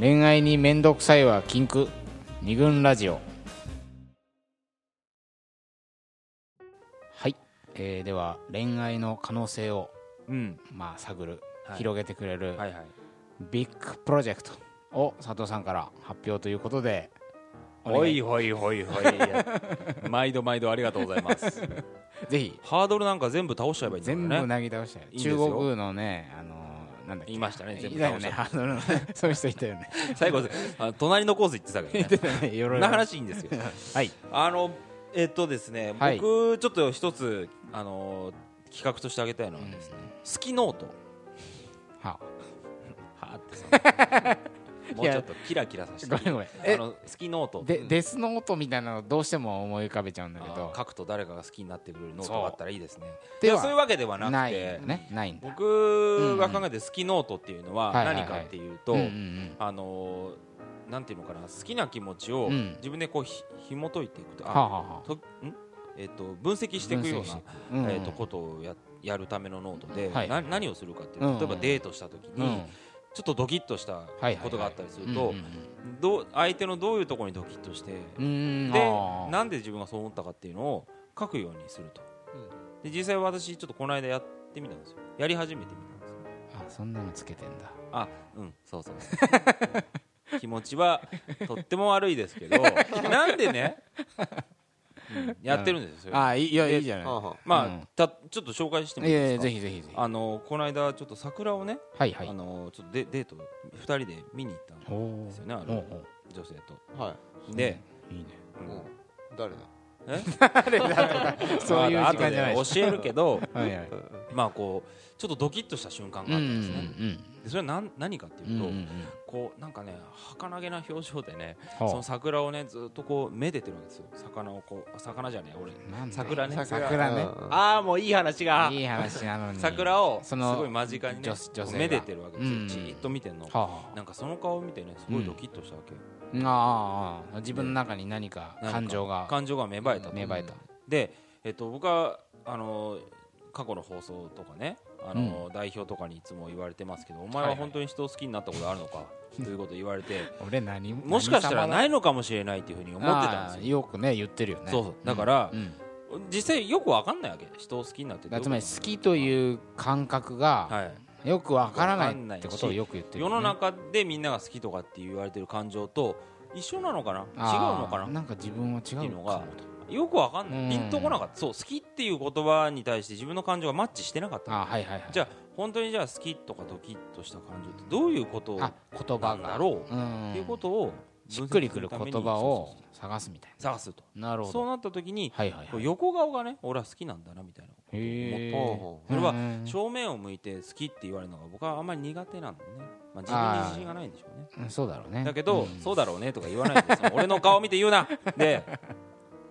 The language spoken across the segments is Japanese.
恋愛に面倒くさいは禁句。二軍ラジオ。はい、えーでは恋愛の可能性を、うん。まあ、探る、はい。広げてくれるはいはい。ビッグプロジェクトを佐藤さんから発表ということでほいほいほいほい。毎度毎度ありがとうございます。ぜひ。ハードルなんか全部倒しちゃえばいいんだ全部からね。なぎ倒したよいいんですよ。中国のねあのなんだいましたね全部倒しハードルのそういう人いたよね。最後あの隣のコース行ってたけどね。ね鎧そんな話いいんですよ。はい。あのえっとですね、はい。僕ちょっと一つあの企画としてあげたいのはですね、好きノート。ははってさもうちょっとキラキラさせて。ごめんごめん。えあの好きノート。でデスノートみたいなのどうしても思い浮かべちゃうんだけあど。書くと誰かが好きになってくれるノートがあったらいいですね。ではいやそういうわけではなくてね。ないんだ。僕が考えて好きノートっていうのは何かっていうと、うんうんうん。あのーなんていうのかな好きな気持ちをうん。自分でこうひ紐解いていくと、はあとん？えっと分析していくようなえー、とことをややるためのノートで、はい。な何をするかっていう例えばデートした時に、うんちょっとドキッとしたことがあったりするうんと相手のどういうところにドキッとしてうんうんでなんで自分がそう思ったかっていうのを書くようにすると、で実際私ちょっとこの間やってみたんですよ。やり始めてみたんですよ。あそんなのつけてんだ。あうんそうそう。そ う気持ちはとっても悪いですけど なんでね、うんやってるんですよ、あいいいやでいいじゃない。まあ、うん。たちょっと紹介してもいやいですか？ぜひぜひぜひ。あのこの間ちょっと桜をね、はいはい。あのちょっとデデート2人で見に行ったんおですよねあの女性と。はで、いいね。うんい。うん。誰だ？え？そういう時間じゃない教えるけど はいはい。まあこうちょっとドキッとした瞬間があったんですね、でそれは何何かっていうと、うんうんうん。うんこうなんかね儚げな表情でねはあ。その桜をねずっとこうめでてるわけですよ。魚をこう魚じゃねえ俺。桜ね。桜ね。うんああもういい話が。いい話なのに。桜をすそのごい間近にねめでてるわけですよ、うんじーっと見てんの、はあ。はあなんかその顔を見てねすごいドキッとしたわけ、ああああ自分の中に何か感情が。感情が芽生えたと芽生えた。で、えっと、僕はあの過去の放送とかねあの、代表とかにいつも言われてますけどお前はいははい。本当に人を好きになったことあるのか、ということを言われて。俺何もしかしたらいないのかもしれないっていうふうに思ってたんですよ。よくね言ってるよね。そうだからうん。実際よくわかんないわけ。人を好きになってつまり好きという感覚がはい、よくわからないってことをよく言ってるよね。世の中でみんなが好きとかって言われてる感情と一緒なのかな？違うのかな？なんか自分は違うのがよくわかんなうん。いピンとこなかった。そう好きっていう言葉に対して自分の感情がマッチしてなかった。はいはいはい。じゃあ本当にじゃあ好きとかドキッとした感情ってどういうことなんだろう。うん。っていうことをしっくりくる言葉を探すみたい探すと。ななるほど。そうなった時にはいはいはい。横顔がね俺は好きなんだなみたいなことを思ってへえほそれはうん正面を向いて好きって言われるのが僕はあんまり苦手なんでね、まあ、自分に自信がないんでしょうね。うんそうだろうね。だけど、うん。そうだろうねとか言わないでさ俺の顔見て言うな。で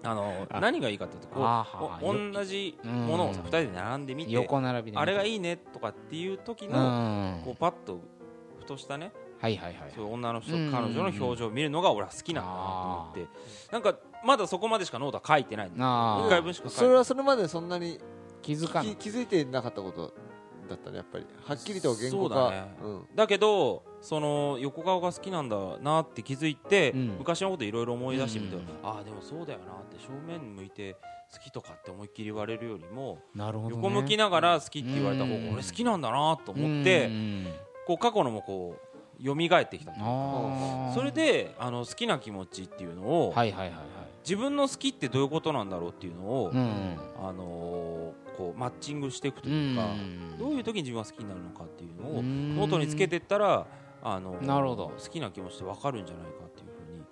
あのあ。何がいいかっていうとこう同じものをさうん2人で並んでみて横並びであれがいいいねとかっていう時うのん。こうパッとふとしたねはいはいはいそういう女の人うん。彼女の表情を見るのが俺は好きなんだなと思ってなんかまだそこまでしかノートは書いてない回分しか書いて。それはそれまでそんなに気づかない気気づいてなかったことだったねやっぱり。はっきりと言語化だね。うん。だけどその横顔が好きなんだなって気づいて、うん。昔のこといろいろ思い出してみて、うん。ああでもそうだよなって正面向いて好きとかって思いっきり言われるよりも、ね。横向きながら好きって言われた方がうん。俺好きなんだなと思って、うん。こう過去のもこう蘇ってきたそれであの好きな気持ちっていうのを、はいはいはいはい。自分の好きってどういうことなんだろうっていうのを、うん。あのーこうマッチングしていくとういうか、ん。どういう時に自分が好きになるのかっていうのをうん。ノートにつけていったらあのなるほど。好きな気持ちって分かるんじゃないかっていうふうに、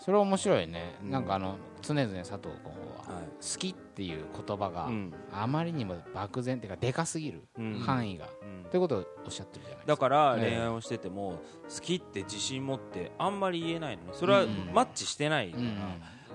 それ面白いね。うん。なんかあの常々佐藤君はは好きっていう言葉がうん。あまりにも漠然っていうかでかすぎるうん。範囲が。うん。ということをおっしゃってるじゃないですか。だからええ。恋愛をしてても好きって自信持ってあんまり言えないのね。それはうん。マッチしてないから、うん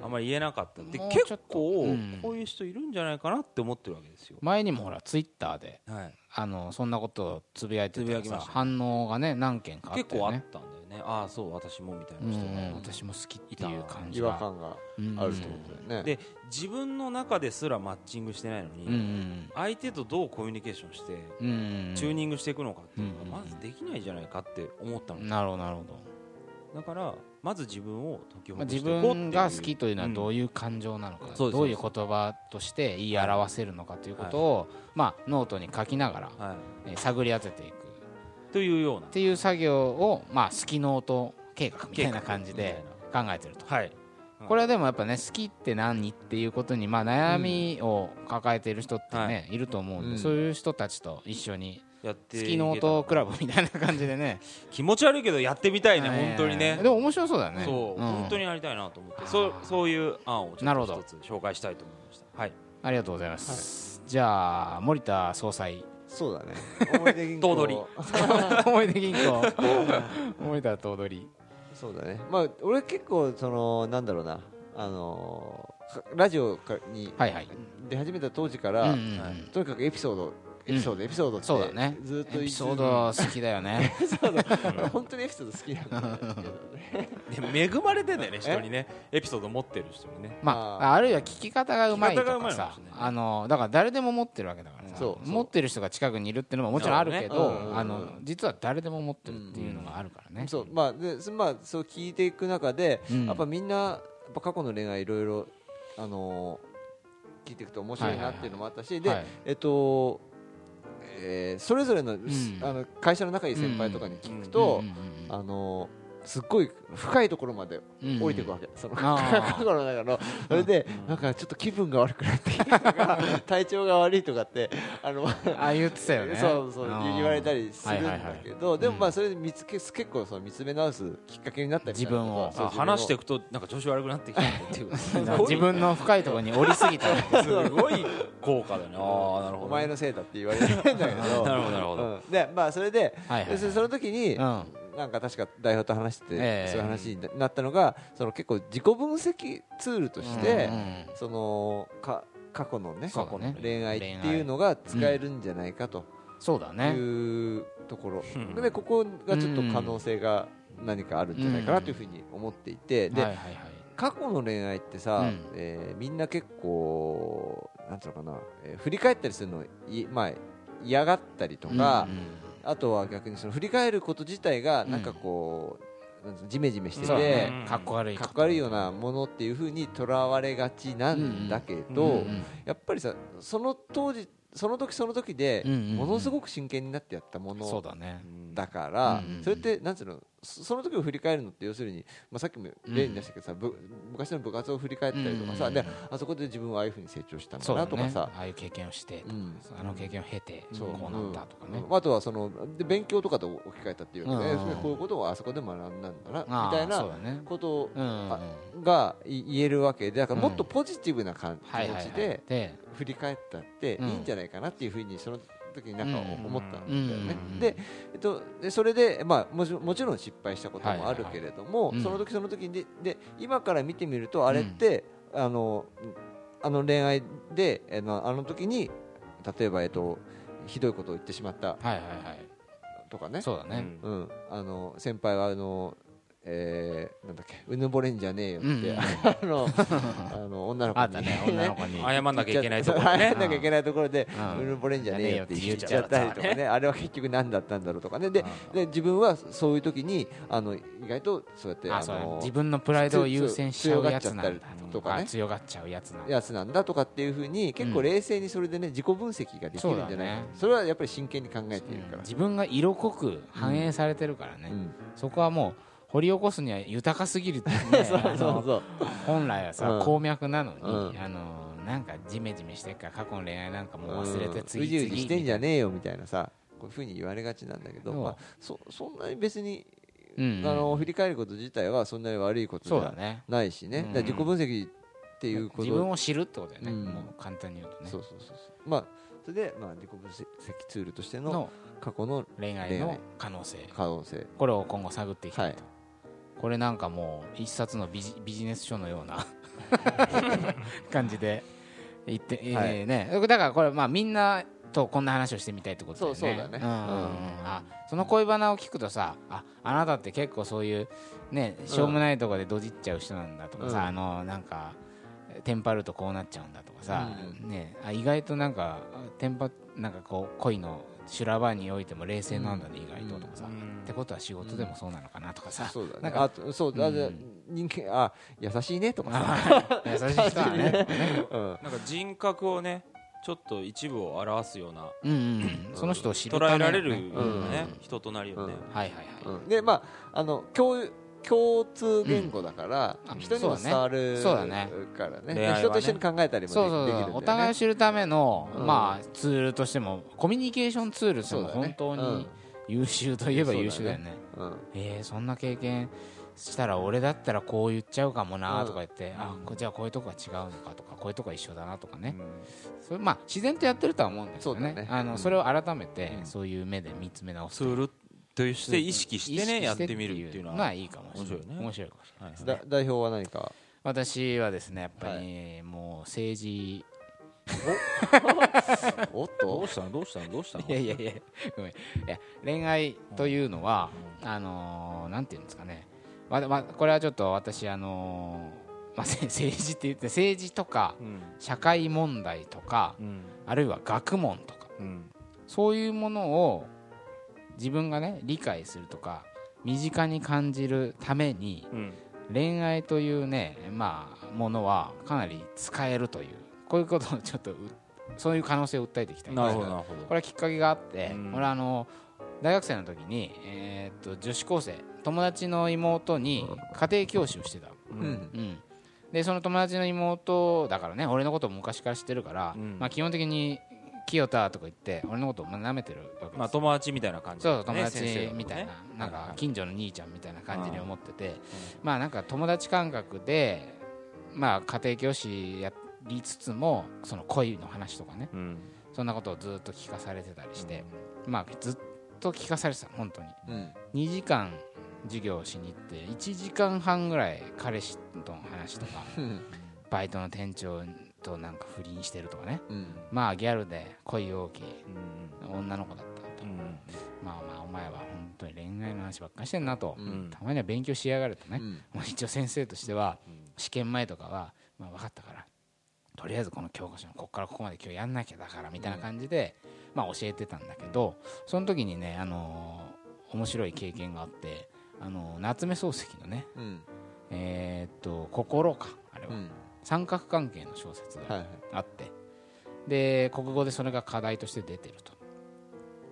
あんまり言えなかった。で結構うん。こういう人いるんじゃないかなって思ってるわけですよ、前にもほらツイッターではい、あのそんなことをつぶやいてつぶたらさやきました。反応がね何件かあっ結構あったよねたんだよね。ああそう私もみたいうんな人が、うん私も好きっていう感じ違が和感がうんあるってことだよね。で自分の中ですらマッチングしてないのに、相手とどうコミュニケーションしてチューニングしていくのかっていうのうんがまずできないじゃないかって思ったの、なるほどなるほどだからまず自分を解きほぐしていこうっていう。分が好きというのはどういう感情なのか、そうですどういう言葉として言い表せるのかということを、まあ、ノートに書きながら、はい。えー探り当てていく。っというような。ていう作業を、まあ、好きノート計画みたいな感じで考えてると。はい。これはでもやっぱね好きって何っていうことに、まあ、悩みを抱えている人ってね、い、ると思うんで、うん。そういう人たちと一緒にやって好きノートクラブみたいな感じでね。気持ち悪いけどやってみたいねえー本当にね。でも面白そうだよね。そう、ん。本当にやりたいなと思って。そうそういう案をちょっなるほど。と一つ紹介したいと思いました。はい。ありがとうございます、じゃあ森田総裁。そうだね。思い出銀行。頭取。思い出銀行。森田頭取。そうだね。まあ俺結構そのなんだろうな。あのーラジオかにはいはい。出始めた当時かうんら、とにかくエピソードエピソード、エピソードってそうだね。ずっとエピソード好きだよね。ド本当にエピソード好きなんだけどね。で 恵まれてんだよね人にね。エピソード持ってる人にね。まあああるいは聞き方がうまいとかさいのかもしれないあのだから誰でも持ってるわけだからさ持ってる人が近くにいるっていうのももちろんあるけどね。うん。あの実は誰でも持ってるっていうのがあるからね。そう。まあでそまあそう聞いていく中で、うん。やっぱみんなやっぱ過去の恋愛いろいろあのー聞いていくと面白いなっていうのもあったし、はい。でえっと、えーそれぞれの,、ん。あの会社の仲いい先輩とかに聞くと、あのーすっごい深いところまでうん。降りていくわけ、そのあー。過去の中の。それでなんかちょっと気分が悪くなってきたとか 体調が悪いとかってあのあ言ってたよね。そうそうん。言われたりするんだけど、でもまあうん。それで見つけ結構その見つめ直すきっかけになったり自分を。話していくとなんか調子悪くなってきたっていう。自分の深いところに降りすぎたすごい効果だよねああなるほどお前のせいだって言われるんだけど。なるほどなるほど。うん。でまあそれでその時にうんなんか確か代表と話してて、ええ。そういう話になったのがその結構自己分析ツールとして、うんうんそのか過去のねね。恋愛っていうのが使えるんじゃないかと。そうだね。いうところ、うん。でここがちょっと可能性が何かあるんじゃないかなというふうに思っていて、で、はいはいはい。過去の恋愛ってさ、うん。えーみんな結構なんていうのかな、えー振り返ったりするのい、まあ、嫌がったりとか、うんうんあとは逆にその振り返ること自体がなんかこう、なんつうのジメジメしてそうだて、ねかっこ悪いかっこ悪いようなものっていうふうにとらわれがちなんだけど、やっぱりさその当時その時その時でものすごく真剣になってやったものだから、それってなんつうのそその時を振り返るのって要するに、まあ、さっきも例に出したけどさ、ぶ昔の部活を振り返ったりとかさ、うん。であそこで自分はああいうふうに成長したんだなとかさ、ああいう経験をしてうん。あの経験を経てそう。こうなったとかね。うん。あとはそので勉強とかと置き換えたっていうので、うん。うんこういうことをあそこで学んだんだなみたいなことがい言えるわけでだからもっとポジティブな感はいはいはい。気持ちでで振り返ったっていいんじゃないかなっていうふうにその時になんかうん。思ったんだようんね。うん。で、えっと、でそれで、まあ、もちもちろん失敗したこともあるけれども、その時その時にでで今から見てみるとあれって、あのあの恋愛であのあの時に例えば、えっと、ひどいことを言ってしまったはいはいはい。とかね。そうだね。うん、あの先輩はあの、えーなんだっけうぬぼれんじゃねえよって、うんうん あの あの女の子に。ね女の子に。謝んなきゃいけないところね。謝んなきゃいけないところで、うぬぼれんじゃねえよって言っちゃったたりとかね、あれは結局何だったんだろうとかね、でで自分はそういう時にあの意外とそうやってあの自分のプライドを優先しちゃうやつなんだとかね。あ強がっちゃうやつなんだ。やつなんだとかっていうふうに結構冷静にそれでね自己分析ができるんじゃないか、それはやっぱり真剣に考えているから、自分が色濃く反映されてるからね。うん。そこはもう掘り起こすには豊かすぎるって そうそう本来はさうん。鉱脈なのにうん。あのなんかジメジメしてるから過去の恋愛なんかもう忘れてうん。次うじうじしてんじゃねねえよみたいなさこういうふうに言われがちなんだけど、まあ、そそんなに別に、うんあの振り返ること自体はそんなに悪いことじゃそうだねないしね。うんだから自己分析っていうこと。自分を知るってことだよねうん。もう簡単に言うとね。そうそうそうそう。まあそれで、まあ、自己分析ツールとしてのの過去の恋愛の可能性。可能性。これを今後探っていきたいと、はいこれなんかもう一冊のビジビジネス書のような 感じで言って、えーはい。ね、だからこれまあみんなとこんな話をしてみたいってことだよね。そうそうだね。んうんうん。うん。あその恋バナを聞くとさああなたって結構そういうねしょうもないところでドジっちゃう人なんだとかさ、うん。あのなんかテンパるとこうなっちゃうんだとかさ、うね、あ意外となんかテンパなんかこう恋の修羅場においても冷静なんだね、意外ととかさ、うん。ってことは仕事でもそうなのかなとかさ、そうだなんかねあとそうだ、うん。人間あ優しいねとかさ、あ優しい人はね。うん、なんか人格をねちょっと一部を表すようなうんうんその人を知る捉えられるようなねうん人となりをね。うん。はいはいはい、うん。でまああの共共通言語だから、うん。人にも伝わるそうだね。からね。ね。人と一緒に考えたりもできるんだよね。お互いを知るための、うん。まあツールとしてもコミュニケーションツールとしても本当に優秀といえば優秀だよね。うん。えー、そんな経験したら俺だったらこう言っちゃうかもなとか言って、あこじゃあこういうとこが違うのかとかこういうとこが一緒だなとかね、それまあ自然とやってるとは思うんですよね。そうだね。うん。あのそれを改めてうん。そういう目で見つめ直す。ツールとして意識してねやってみるっていうのははいいかもしれない。面白いね。面白いかもしれない。です代表は何か？私はですねやっぱり、もう政治。お？っと？どうしたの？どうしたの？どうしたの？いやいやいやごめん。いや恋愛というのは、あのーなんていうんですかね、ままあ、これはちょっと私、あのーまあ、せ政治って言って政治とかうん。社会問題とかうん。あるいは学問とかうん。そういうものを自分がね理解するとか身近に感じるためにうん。恋愛というねまあものはかなり使えるというこういうことをちょっとうそういう可能性を訴えていきたいなるほどなるほど。これはきっかけがあって、うん。俺はあの大学生の時に、えーっと女子高生友達の妹に家庭教師をしてた、ううんん。うん、でその友達の妹だからね俺のことを昔から知ってるから、うん。まあ、基本的に「清田」とか言って俺のことを舐めてるわけまあ友達みたいな感じそうそう友達みたいな、なんか近所の兄ちゃんみたいな感じに思ってて、まあなんか友達感覚で、まあ、家庭教師やりつつもその恋の話とかね。うん。そんなことをずっと聞かされてたりして、まあずっと聞かされてた本当に。うん。2時間授業をしに行って1時間半ぐらい彼氏との話とかうん。バイトの店長となんか不倫してるとかね。うん。まあギャルで恋大きいうん。女の子だったと、うん。まあまあお前は本当に恋愛の話ばっかりしてんなと、うん。たまには勉強しやがるとね、うん。もう一応先生としては試験前とかは、まあ、分かったからとりあえずこの教科書のここからここまで今日やんなきゃだからみたいな感じで、まあ、教えてたんだけどその時にね、あのー面白い経験があって、あのー夏目漱石のねうん。えーっと心かあれは、うん三角関係の小説がはいはい。あって、で国語でそれが課題として出てると。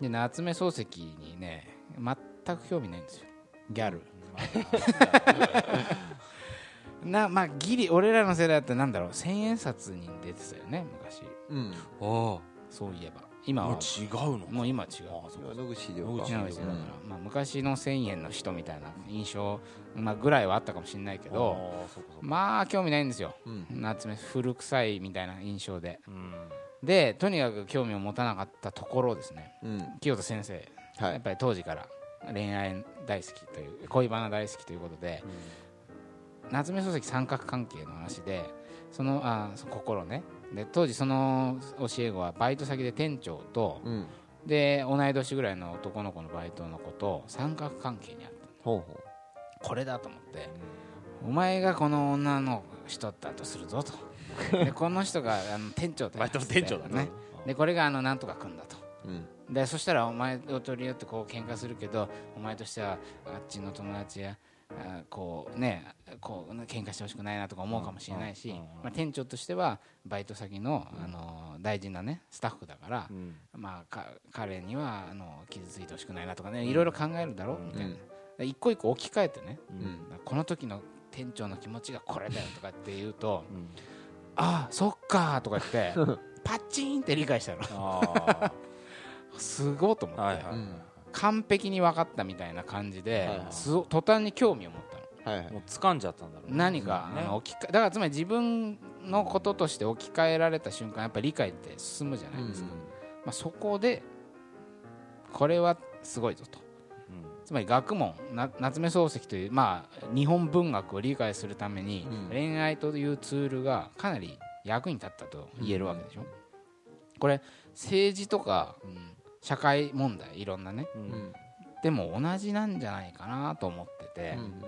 で夏目漱石にね全く興味ないんですよ。ギャル。なまあギリ俺らの世代だったらなんだろう。千円札に出てたよね昔。うん。あそういえば今は。違うのもう今は違う。野口だから、うんまあ、昔の千円の人みたいな印象、まあ、ぐらいはあったかもしれないけどまあ興味ないんですよ。うん。夏目古臭いみたいな印象で。うん。でとにかく興味を持たなかったところですね。うん。清田先生。はい。やっぱり当時から恋愛大好きという恋バナ大好きということで夏目漱石三角関係の話でそのあそ心ねで当時その教え子はバイト先で店長とうん。で同い年ぐらいの男の子のバイトの子と三角関係にあった。ほうほこれだと思ってお前がこの女の人だとするぞと。でこの人があの店長だよバイトの店長だね。でこれがあのなんとか君だと。ううん。でそしたらお前を取り合ってこう喧嘩するけどお前としてはあっちの友達やあこうねこう喧嘩してほしくないなとか思うかもしれないし、まあ、店長としてはバイト先の、あの大事なねスタッフだから、うん。まあ、か彼にはあの傷ついてほしくないなとかねいろいろ考えるだろうみたいな、一個一個置き換えてねうん。この時の店長の気持ちがこれだよとかって言うとうん。ああそっかとか言って パッチンって理解したの。あすごいと思って、完璧に分かったみたいな感じで、途端に興味を持ったのはいはいもう掴んじゃったんだろうね。何か、ね。あの置き換えだからつまり自分のこととして置き換えられた瞬間やっぱり理解って進むじゃないですか、まあ、そこでこれはすごいぞと。うん。つまり学問な夏目漱石という、まあ、日本文学を理解するために、うん。恋愛というツールがかなり役に立ったと言えるわけでしょ、これ政治とか、うん。社会問題いろんなね。ううん。んでも同じなんじゃないかなと思ってて、うん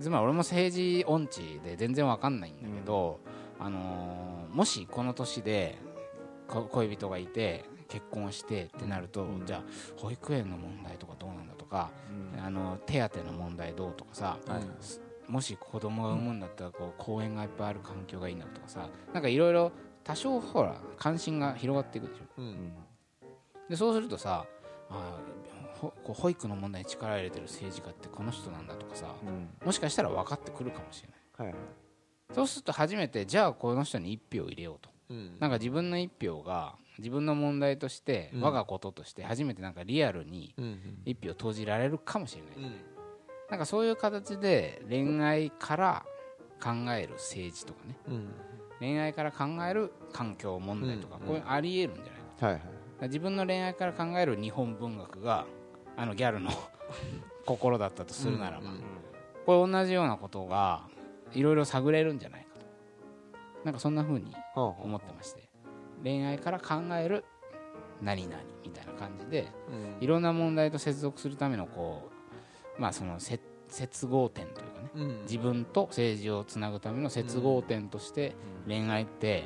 つまり俺も政治音痴で全然わかんないんだけど、あのーもしこの年でこ恋人がいて結婚してってなると、うん。じゃあ保育園の問題とかどうなんだとか、うん。あの手当の問題どうとかさ、はい。すもし子供が産むんだったらこう公園がいっぱいある環境がいいなとかさなんかいろいろ多少ほら関心が広がっていくでしょ。うん。でそうするとさあこう保育の問題に力を入れてる政治家ってこの人なんだとかさうん。もしかしたら分かってくるかもしれない。はいそうすると初めてじゃあこの人に1票入れようと。うん。なんか自分の1票が自分の問題としてうん。我がこととして初めてなんかリアルにうん1票投じられるかもしれない。うん。なんかそういう形で恋愛から考える政治とかね。うん。恋愛から考える環境問題とか、うんこういうのありえるんじゃない？かはいはい。自分の恋愛から考える日本文学があのギャルの 心だったとするならば、うんうんこれ同じようなことがいろいろ探れるんじゃないかと。なんかそんな風にはあはあ思ってまして。恋愛から考える何々みたいな感じでうん。いろんな問題と接続するためのこうまあその接接合点というかね。うん。自分と政治をつなぐための接合点として恋愛って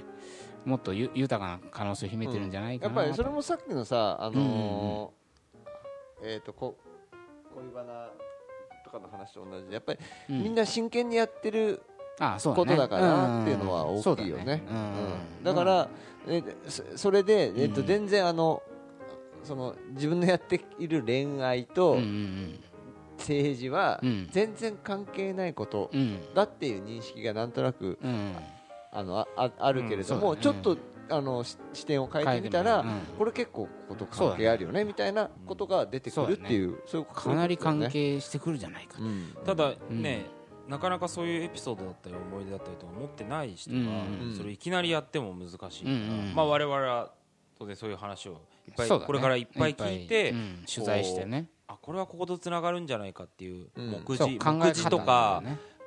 もっとゆ豊かな可能性を秘めてるんじゃないかなと。やっぱりそれもさっきのさあのーえっとこ恋バナとかの話と同じでやっぱりうん。みんな真剣にやってるあそうことだからっていうのは大きいよね。そうん。うん。だからえそそれでえっとうん。全然あのその自分のやっている恋愛うんとうん。政治はうん。全然関係ないことだっていう認識がなんとなくうん。あのあああるけれども、うん。ちょっとあのし視点を変えてみたら、これ結構こと関係あるよねみたいなことが出てくるっていうそういうことかなり関ね、係してくるじゃないかと。うんただうん。ね、なかなかそういうエピソードだったり思い出だったりとか持ってない人が、うんうんそれいきなりやっても難しいから、うんうん。まあ、我々は当然そういう話をいっぱい、これからいっぱい聞いて、うん。取材してね。あこれはこことつながるんじゃないかっていううん。目次,、目次とか、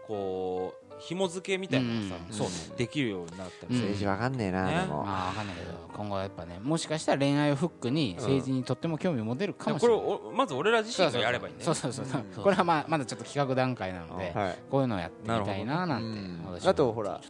こう紐付けみたいなのがさ、うん。そうできるようになったりする。政治わかんねえな、ね。でも、まあわかんないけど今後はやっぱねもしかしたら恋愛をフックに政治にとっても興味を持てるかもしこれれない。をまず俺ら自身がやればいいんだよね。そうそうそう。そうこれはまあまだちょっと企画段階なのではい。こういうのをやってみたいななんてうん私はあとほら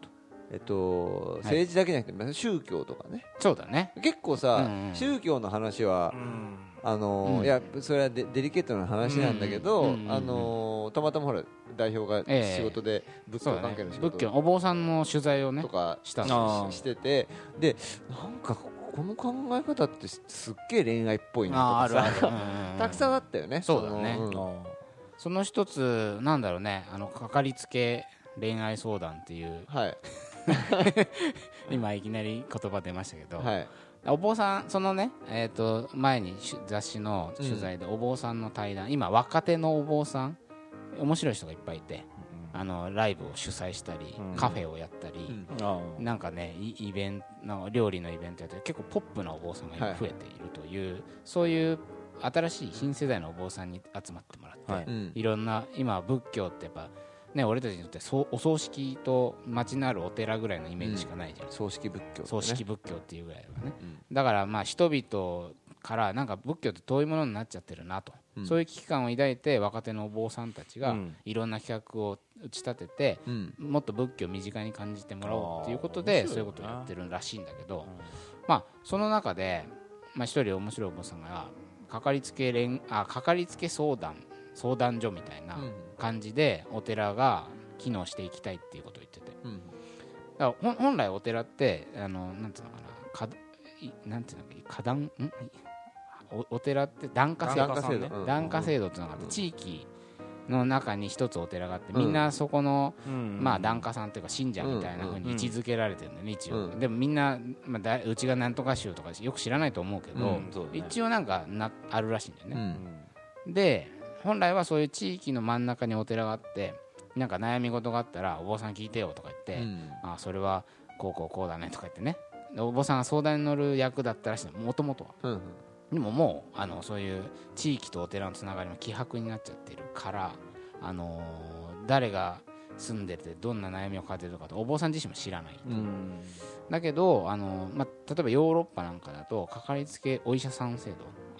えっと、政治だけじゃなくて宗教とかね。そうだね。結構さ、うんうん。宗教の話はう、んあのーうん。いやそれはデデリケートな話なんだけど、うんうんあのーたまたまほら代表がええ。仕事で仏教関係の仕仏教。事のお坊さんの取材をねとかしたししててでなんかこの考え方ってすすっげえ恋愛っぽいなとかさたくさんあったよね。そうだね。その一つなんだろうね。あのかかりつけ恋愛相談っていう。はい 今いきなり言葉出ましたけど、はい。お坊さんそのね、えー、と前にし雑誌の取材でお坊さんの対談、今若手のお坊さん面白い人がいっぱいいてあのライブを主催したり、うん。カフェをやったり、うん。あなんかねイイベントの料理のイベントやったり結構ポップなお坊さんが増えているという、そういう新しい新世代のお坊さんに集まってもらって、はい。うん。いろんな今仏教ってやっぱね俺たちにとってそうお葬式と町のあるお寺ぐらいのイメージしかないじゃん、葬式仏教、ね、葬式仏教っていうぐらいはね、うん。だからまあ人々からなんか仏教って遠いものになっちゃってるなと、うん。そういう危機感を抱いて若手のお坊さんたちがうん。いろんな企画を打ち立てて、うん。もっと仏教を身近に感じてもらおうっていうことあでーそういうことをやってるらしいんだけど、うん。まあその中でまあ一人面白いお坊さんがかかりつけ連あかかりつけ相談相談所みたいなうん。感じでお寺が機能していきたいっていうことを言ってて。うん。だから本来お寺ってあのなんていうのかなかいなんていうのか花壇ん？おお寺って檀家制度。檀家制度。うん。檀家制度っていうのがあってうん。地域の中に一つお寺があってうん。みんなそこの、うん。まあ檀家さんっていうか信者みたいな風に位置づけられてるんだよね一応、うん。でもみんな、まあ、だうちがなんとか宗とかよく知らないと思うけど、うん。そうだね。一応なんかなあるらしいんだようね、ん。で本来はそういう地域の真ん中にお寺があってなんか悩み事があったらお坊さん聞いてよとか言って、うん。あそれはこうこうこうだねとか言ってね。でお坊さんが相談に乗る役だったらしいの。もともとはうん。でももうあのそういう地域とお寺のつながりも希薄になっちゃってるから、あのー誰が住んでてどんな悩みを抱えてるのかとお坊さん自身も知らない、うん。だけど、あのーまあ、例えばヨーロッパなんかだとかかりつけお医者さん制度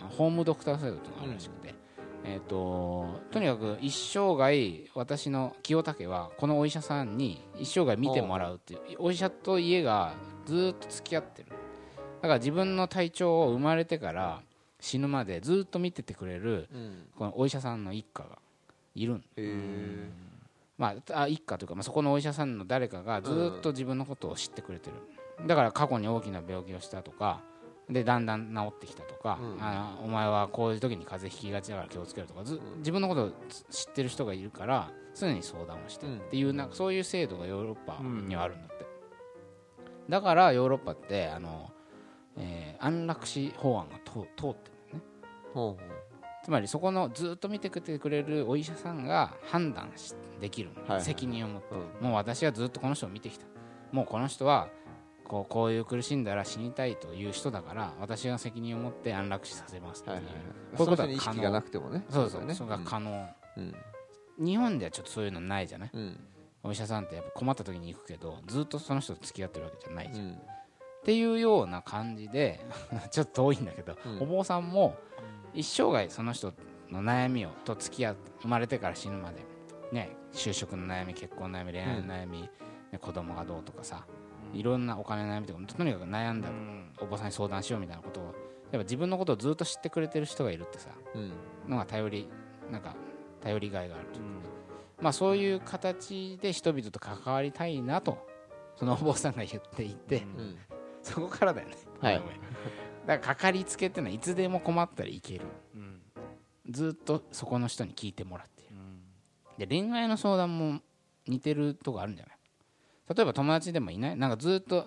ホームドクター制度っていうのがあるらしくて、えー、ととにかく一生涯私の清武はこのお医者さんに一生涯見てもらうっていうお医者と家がずーっと付き合ってる。だから自分の体調を生まれてから死ぬまでずっと見ててくれるうん。このお医者さんの一家がいるんまあ、あ一家というか、まあ、そこのお医者さんの誰かがずっと自分のことを知ってくれてる、だから過去に大きな病気をしたとかでだんだん治ってきたとか、うん。あお前はこういう時に風邪ひきがちだから気をつけるとかず自分のことを知ってる人がいるから常に相談をしてうん。っていうなんかそういう制度がヨーロッパにはあるんだって、だからヨーロッパってあの、えー安楽死法案が通通ってるね。ほつまりそこのずっと見てくれてくれるお医者さんが判断しできるの、はいはい。責任を持って、うもう私はずっとこの人を見てきた。もうこの人はこうこういう苦しんだら死にたいという人だから私が責任を持って安楽死させますっていう、はいはいはい。こういうことはその人に意識がなくてもねそうそうそれが可能、うん。日本ではちょっとそういうのないじゃない？うん。お医者さんってやっぱ困った時に行くけどずっとその人と付き合ってるわけじゃないじゃん、っうん。ていうような感じで ちょっと遠いんだけど、うん。お坊さんも一生涯その人の悩みをと付き合う生まれてから死ぬまで、ね、就職の悩み結婚の悩み恋愛の悩み、ね、子供がどうとかさいろんなお金の悩みとかとにかく悩んだお坊さんに相談しようみたいなことをやっぱ自分のことをずっと知ってくれてる人がいるってさうん。のが頼りなんか頼りがいがあるというか。ね、まあ、そういう形で人々と関わりたいなとそのお坊さんが言っていて、うん。そこからだよね、はい。だからかかりつけってのはいつでも困ったらいける。ずっとそこの人に聞いてもらっているで恋愛の相談も似てるとこあるんじゃない？例えば友達でもいない？なんかずっと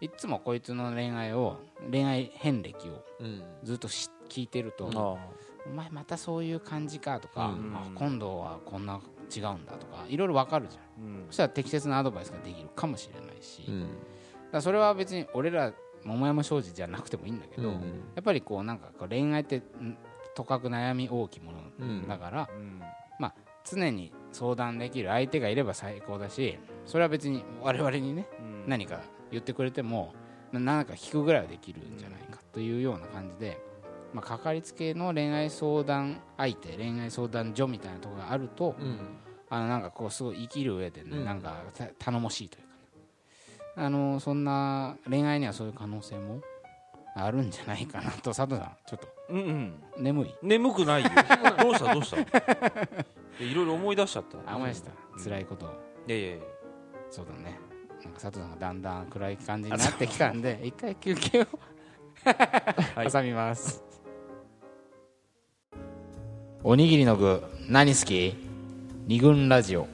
いつもこいつの恋愛を恋愛遍歴をうん。ずっとし聞いてると、あお前またそういう感じかとか、うん。あ今度はこんな違うんだとかいろいろ分かるじゃん。うん。そしたら適切なアドバイスができるかもしれないし、だそれは別に俺ら桃山商事じゃなくてもいいんだけど、うん。やっぱりこうなんか恋愛ってんとかく悩み大きいもうんのだから、うん。常に相談できる相手がいれば最高だしそれは別に我々にねうん。何か言ってくれてもな何か聞くぐらいはできるんじゃないかというような感じで、まあ、かかりつけの恋愛相談相手恋愛相談所みたいなところがあると、うん。あのなんかこうすごい生きる上でね、うん。なんかた頼もしいというかね。あのそんな恋愛にはそういう可能性もあるんじゃないかなと佐藤さんちょっと。うんうん。眠い？眠くないよ。どうした？どうした？いろいろ思い出しちゃった。あ思いました。辛いことを。いやいやいやそうだね。なんか佐藤さんがだんだん暗い感じになってきたんで一回休憩をはい。挟みます。おにぎりの具何好き？二軍ラジオ